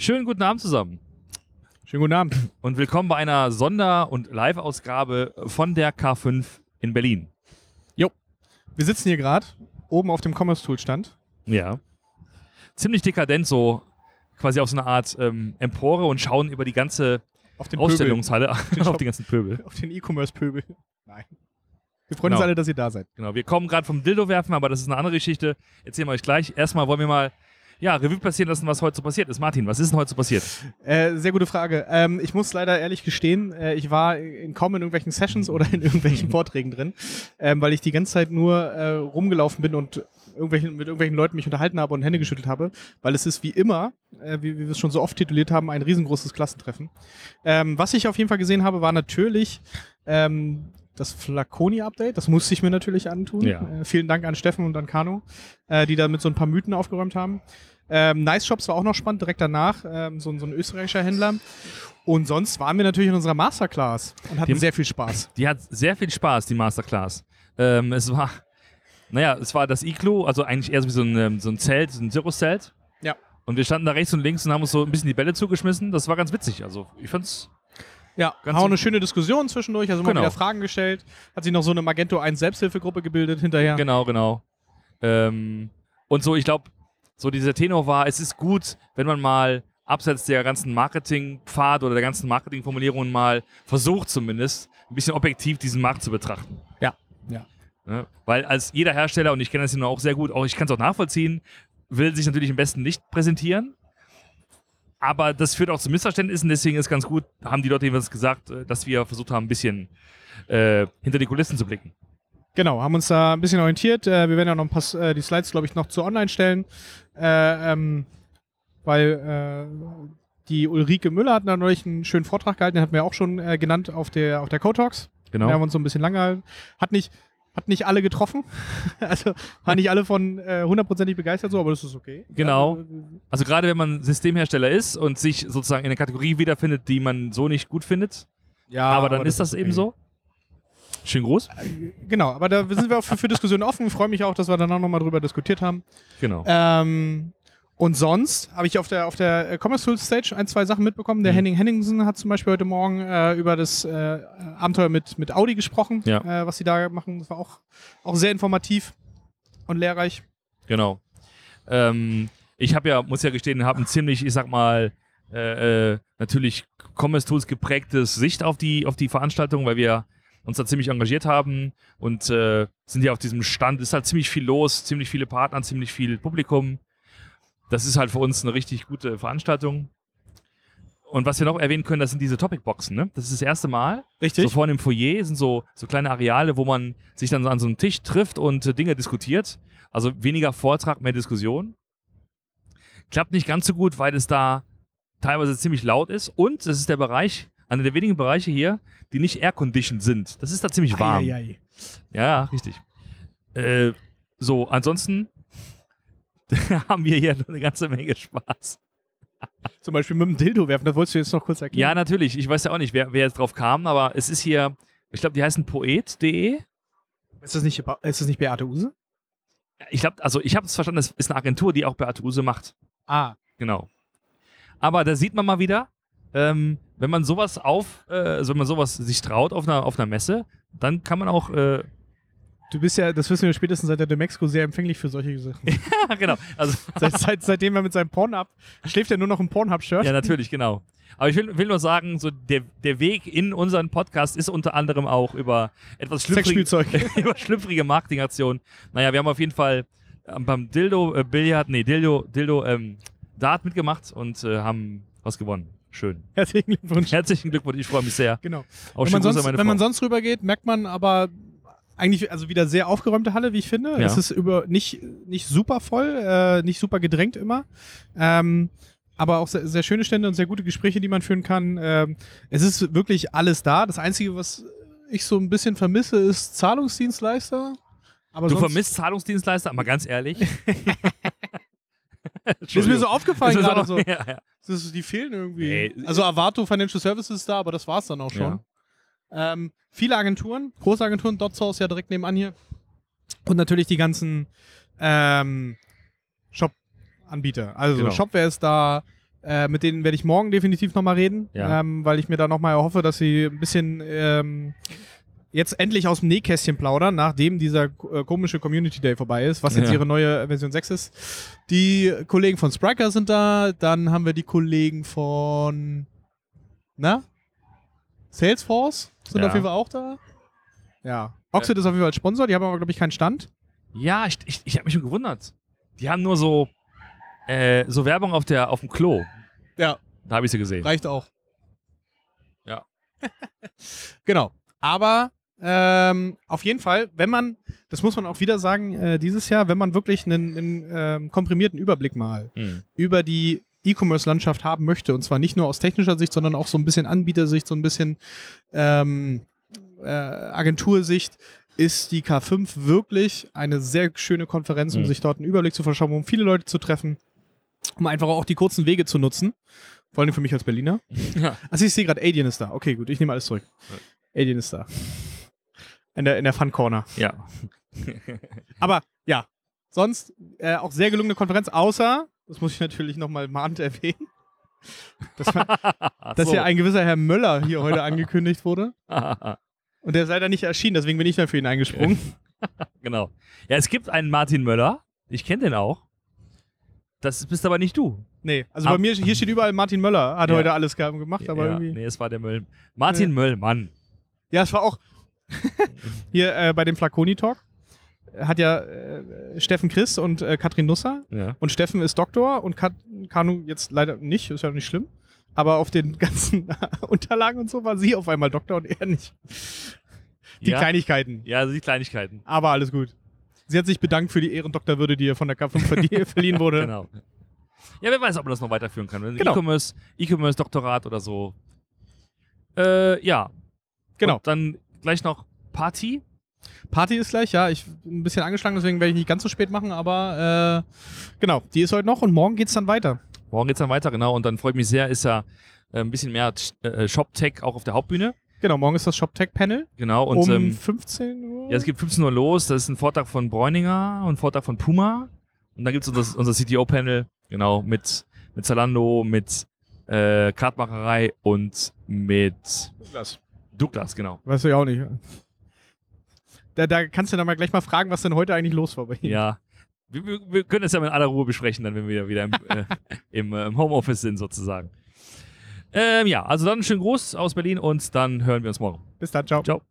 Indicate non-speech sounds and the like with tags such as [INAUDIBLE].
Schönen guten Abend zusammen Schönen guten Abend. [CLEARS THROAT] und willkommen bei einer Sonder- und Live-Ausgabe von der K5 in Berlin. Wir sitzen hier gerade oben auf dem Commerce Tool Stand. Ja. Ziemlich dekadent, so quasi auf so eine Art ähm, Empore und schauen über die ganze Auf den Ausstellungshalle Den [LAUGHS] auf die ganzen Pöbel. Auf den E-Commerce Pöbel. Nein. Wir freuen uns Genau. alle, dass ihr da seid. Genau, wir kommen gerade vom Dildo werfen, aber das ist eine andere Geschichte. Erzählen wir euch gleich. Erstmal wollen wir mal ja, Revue passieren lassen, was heute so passiert ist. Martin, was ist denn heute so passiert? Äh, sehr gute Frage. Ähm, ich muss leider ehrlich gestehen, äh, ich war in, kaum in irgendwelchen Sessions oder in irgendwelchen [LAUGHS] Vorträgen drin, ähm, weil ich die ganze Zeit nur äh, rumgelaufen bin und irgendwelchen, mit irgendwelchen Leuten mich unterhalten habe und Hände geschüttelt habe, weil es ist wie immer, äh, wie, wie wir es schon so oft tituliert haben, ein riesengroßes Klassentreffen. Ähm, was ich auf jeden Fall gesehen habe, war natürlich ähm, das Flaconi-Update. Das musste ich mir natürlich antun. Ja. Äh, vielen Dank an Steffen und an Kano, äh, die da mit so ein paar Mythen aufgeräumt haben. Ähm, nice Shops war auch noch spannend, direkt danach. Ähm, so, ein- so ein österreichischer Händler. Und sonst waren wir natürlich in unserer Masterclass und hatten Die- sehr viel Spaß. Die hat sehr viel Spaß, die Masterclass. Ähm, es war, naja, es war das Iglu, also eigentlich eher so wie so ein, ähm, so ein Zelt, so ein Zirkuszelt. Ja. Und wir standen da rechts und links und haben uns so ein bisschen die Bälle zugeschmissen. Das war ganz witzig. Also ich fand's. Ja, Ganz auch eine schöne Diskussion zwischendurch, also Genau. wieder Fragen gestellt. Hat sich noch so eine Magento 1 Selbsthilfegruppe gebildet hinterher. Genau, genau. Ähm, und so, ich glaube, so dieser Tenor war, es ist gut, wenn man mal abseits der ganzen Marketingpfad oder der ganzen Marketingformulierungen mal versucht zumindest, ein bisschen objektiv diesen Markt zu betrachten. Ja, ja. Ne? Weil als jeder Hersteller, und ich kenne das ja auch sehr gut, auch ich kann es auch nachvollziehen, will sich natürlich am besten nicht präsentieren. Aber das führt auch zu Missverständnissen, deswegen ist ganz gut, haben die Leute jeweils gesagt, äh, dass wir versucht haben, ein bisschen äh, hinter die Kulissen zu blicken. Genau, haben uns da ein bisschen orientiert. Äh, wir werden ja noch ein paar äh, die Slides, glaube ich, noch zu online stellen. Äh, ähm, weil äh, die Ulrike Müller hat da neulich einen schönen Vortrag gehalten, den hatten wir auch schon äh, genannt auf der, auf der Talks. Genau. Wir haben uns so ein bisschen lang gehalten. Hat nicht, hat nicht alle getroffen. [LAUGHS] also waren nicht alle von äh, hundertprozentig begeistert so, aber das ist okay. Genau. Ja, Also gerade wenn man Systemhersteller ist und sich sozusagen in einer Kategorie wiederfindet, die man so nicht gut findet, ja aber dann ist das eben okay. so. Schönen Gruß. Genau, aber da sind wir auch für, für Diskussionen offen. Ich freue mich auch, dass wir danach nochmal drüber diskutiert haben. Genau. Ähm, und sonst habe ich auf der, auf der Commerce Tools Stage ein, zwei Sachen mitbekommen. Der Mhm. Henning Henningsen hat zum Beispiel heute Morgen äh, über das äh, Abenteuer mit, mit Audi gesprochen, Ja. äh, was sie da machen. Das war auch, auch sehr informativ und lehrreich. Genau. Ähm, ich habe ja, muss ja gestehen, habe ein ziemlich, ich sag mal, äh, äh, natürlich Commerce Tools geprägtes Sicht auf die, auf die Veranstaltung, weil wir uns da ziemlich engagiert haben und äh, sind ja auf diesem Stand, ist halt ziemlich viel los, ziemlich viele Partner, ziemlich viel Publikum. Das ist halt für uns eine richtig gute Veranstaltung. Und was wir noch erwähnen können, das sind diese Topic-Boxen, ne? Das ist das erste Mal. Richtig? So vorne im Foyer sind so, so kleine Areale, wo man sich dann so an so einem Tisch trifft und äh, Dinge diskutiert. Also weniger Vortrag, mehr Diskussion. Klappt nicht ganz so gut, weil es da teilweise ziemlich laut ist. Und es ist der Bereich, einer der wenigen Bereiche hier, die nicht air-conditioned sind. Das ist da ziemlich warm. Eieiei. Ja, ja, richtig. Äh, so, ansonsten [LAUGHS] haben wir hier eine ganze Menge Spaß. Zum Beispiel mit dem Dildo werfen, das wolltest du jetzt noch kurz Ja, erklären. natürlich. Ich weiß ja auch nicht, wer, wer jetzt drauf kam, aber es ist hier, ich glaube, die heißen poet.de. Ist das nicht, ist das nicht Beate Use? Ich glaube, also ich habe es verstanden, das ist eine Agentur, die auch Beate Use macht. Ah, Genau. Aber da sieht man mal wieder, ähm, wenn man sowas auf, äh, also wenn man sowas sich traut auf einer, auf einer Messe, dann kann man auch, äh, du bist ja, das wissen wir spätestens seit der Demexco, sehr empfänglich für solche Sachen. [LAUGHS] ja, genau. Also, [LAUGHS] seit, seit, seitdem er mit seinem Pornhub, schläft er nur noch im Pornhub-Shirt. ja, natürlich, genau. Aber ich will, will nur sagen, so der, der Weg in unseren Podcast ist unter anderem auch über etwas schlüpfrige, [LAUGHS] über schlüpfrige Marketingaktionen. Naja, wir haben auf jeden Fall ähm, beim Dildo, äh, Billard, nee, Dildo, Dildo, ähm, Dart mitgemacht und äh, haben was gewonnen. Schön. Herzlichen Glückwunsch. [LAUGHS] Herzlichen Glückwunsch, ich freue mich sehr. Genau. Auch wenn man, sonst, wenn man sonst rübergeht, merkt man aber eigentlich also wieder sehr aufgeräumte Halle, wie ich finde. Ja. Es ist über nicht, nicht super voll, äh, nicht super gedrängt immer. Ähm, aber auch sehr, sehr schöne Stände und sehr gute Gespräche, die man führen kann. Ähm, es ist wirklich alles da. Das Einzige, was ich so ein bisschen vermisse, ist Zahlungsdienstleister. Aber Du vermisst Zahlungsdienstleister, aber ganz ehrlich. [LAUGHS] [LAUGHS] Ist mir so aufgefallen gerade so- so. ja, ja. Das die fehlen irgendwie. Nee. Also Avato Financial Services ist da, aber das war's dann auch schon. Ähm, viele Agenturen, große Agenturen, DotSource ja direkt nebenan hier. Und natürlich die ganzen ähm, Shop-Anbieter. Also Genau. Shopware ist da, Äh, mit denen werde ich morgen definitiv nochmal reden, Ja. ähm, weil ich mir da nochmal erhoffe, dass sie ein bisschen ähm, jetzt endlich aus dem Nähkästchen plaudern, nachdem dieser äh, komische Community Day vorbei ist, was jetzt Ja. ihre neue Version 6 ist. Die Kollegen von Spriker sind da, dann haben wir die Kollegen von na? Salesforce sind Ja. auf jeden Fall auch da. Ja. Oxid ist auf jeden Fall Sponsor, die haben aber, glaube ich, keinen Stand. Ja, ich, ich, ich habe mich schon gewundert. Die haben nur so, äh, so Werbung auf, der, auf dem Klo. Ja. Da habe ich sie gesehen. Reicht auch. Ja. [LAUGHS] genau. Aber ähm, auf jeden Fall, wenn man, das muss man auch wieder sagen, äh, dieses Jahr, wenn man wirklich einen, einen ähm, komprimierten Überblick mal Hm. über die E-Commerce-Landschaft haben möchte, und zwar nicht nur aus technischer Sicht, sondern auch so ein bisschen Anbietersicht, so ein bisschen ähm, äh, Agentursicht, ist die K5 wirklich eine sehr schöne Konferenz, um Mhm. sich dort einen Überblick zu verschaffen, um viele Leute zu treffen, um einfach auch die kurzen Wege zu nutzen. Vor allem für mich als Berliner. [LAUGHS] Ja. Also ich sehe gerade, Alien ist da. Okay, gut, ich nehme alles zurück. Alien ist da. In der, in der Fun Corner. ja. [LAUGHS] Aber ja, sonst äh, auch sehr gelungene Konferenz, außer, das muss ich natürlich nochmal mahnend [LAUGHS] erwähnen, dass, man, [LAUGHS] dass so. ja ein gewisser Herr Möller hier heute angekündigt wurde. Und der ist leider nicht erschienen, deswegen bin ich dann für ihn eingesprungen. genau. Ja, es gibt einen Martin Möller. Ich kenne den auch. Das bist aber nicht du. Nee, also Ab- bei mir, hier steht überall Martin Möller, hat Ja. heute alles ge- gemacht, aber ja, irgendwie. nee, es war der Möll. Martin Nee. Möllmann. Ja, es war auch [LAUGHS] hier äh, bei dem Flaconi-Talk. Hat ja äh, Steffen Chris und äh, Katrin Nusser. Ja. Und Steffen ist Doktor und Kat Kanu jetzt leider nicht, ist ja nicht schlimm. Aber auf den ganzen [LAUGHS] Unterlagen und so war sie auf einmal Doktor und er nicht. Die ja. Kleinigkeiten. ja, also die Kleinigkeiten. Aber alles gut. Sie hat sich bedankt für die Ehrendoktorwürde, die ihr von der K5 verdie- [LAUGHS] verliehen wurde. Genau. Ja, wer weiß, ob man das noch weiterführen kann. Genau. E-Commerce, E-Commerce-Doktorat oder so. Äh, ja. Genau. Und dann gleich noch Party. Party ist gleich, ja. Ich bin ein bisschen angeschlagen, deswegen werde ich nicht ganz so spät machen, aber äh, genau, die ist heute noch und morgen geht es dann weiter. Morgen geht's dann weiter, genau. Und dann freut mich sehr, ist ja äh, ein bisschen mehr äh, Shop-Tech auch auf der Hauptbühne. Genau, morgen ist das ShopTech-Panel Genau. Und um ähm, 15 Uhr. ja, es geht 15 Uhr los. Das ist ein Vortrag von Bräuninger und ein Vortrag von Puma. Und dann gibt es unser, unser CTO-Panel, genau, mit, mit Zalando, mit äh, Kartmacherei und mit das. Douglas, genau. Weißt du ja auch nicht. Da, da kannst du dann mal gleich mal fragen, was denn heute eigentlich los war bei ihm. Ja. Wir, wir, können das ja mit aller Ruhe besprechen, dann, wenn wir wieder im, äh, [LAUGHS] im, äh, im Homeoffice sind, sozusagen. Ähm, ja, also dann einen schönen Gruß aus Berlin und dann hören wir uns morgen. Bis dann, ciao. Ciao.